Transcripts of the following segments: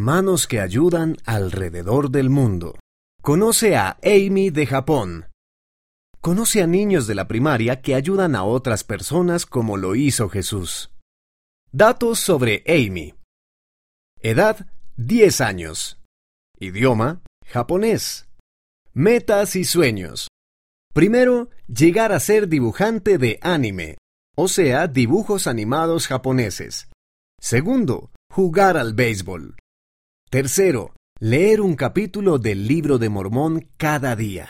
Manos que ayudan alrededor del mundo. Conoce a Amy de Japón. Conoce a niños de la primaria que ayudan a otras personas como lo hizo Jesús. Datos sobre Amy. Edad 10 años. Idioma japonés. Metas y sueños. Primero, llegar a ser dibujante de anime, o sea, dibujos animados japoneses. Segundo, jugar al béisbol. Tercero, leer un capítulo del libro de Mormón cada día.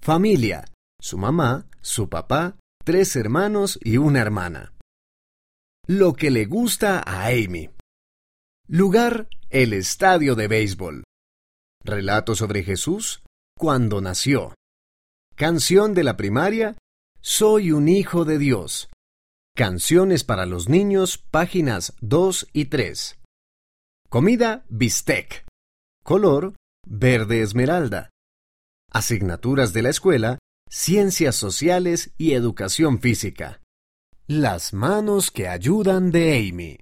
Familia, su mamá, su papá, tres hermanos y una hermana. Lo que le gusta a Amy. Lugar, el estadio de béisbol. Relato sobre Jesús, cuando nació. Canción de la primaria, Soy un hijo de Dios. Canciones para los niños, páginas 2 y 3. Comida bistec. Color verde esmeralda. Asignaturas de la escuela, ciencias sociales y educación física. Las manos que ayudan de Amy.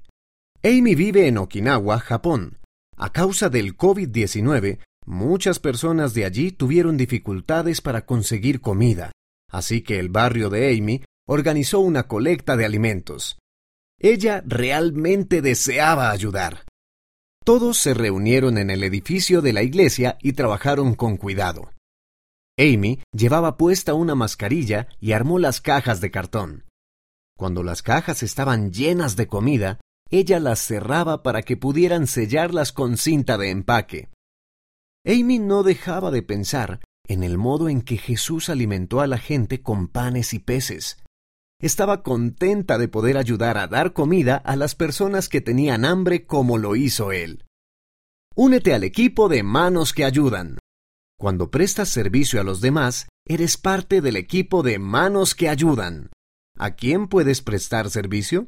Amy vive en Okinawa, Japón. A causa del COVID-19, muchas personas de allí tuvieron dificultades para conseguir comida, así que el barrio de Amy organizó una colecta de alimentos. Ella realmente deseaba ayudar. Todos se reunieron en el edificio de la iglesia y trabajaron con cuidado. Amy llevaba puesta una mascarilla y armó las cajas de cartón. Cuando las cajas estaban llenas de comida, ella las cerraba para que pudieran sellarlas con cinta de empaque. Amy no dejaba de pensar en el modo en que Jesús alimentó a la gente con panes y peces. Estaba contenta de poder ayudar a dar comida a las personas que tenían hambre como lo hizo él. Únete al equipo de Manos que Ayudan. Cuando prestas servicio a los demás, eres parte del equipo de Manos que Ayudan. ¿A quién puedes prestar servicio?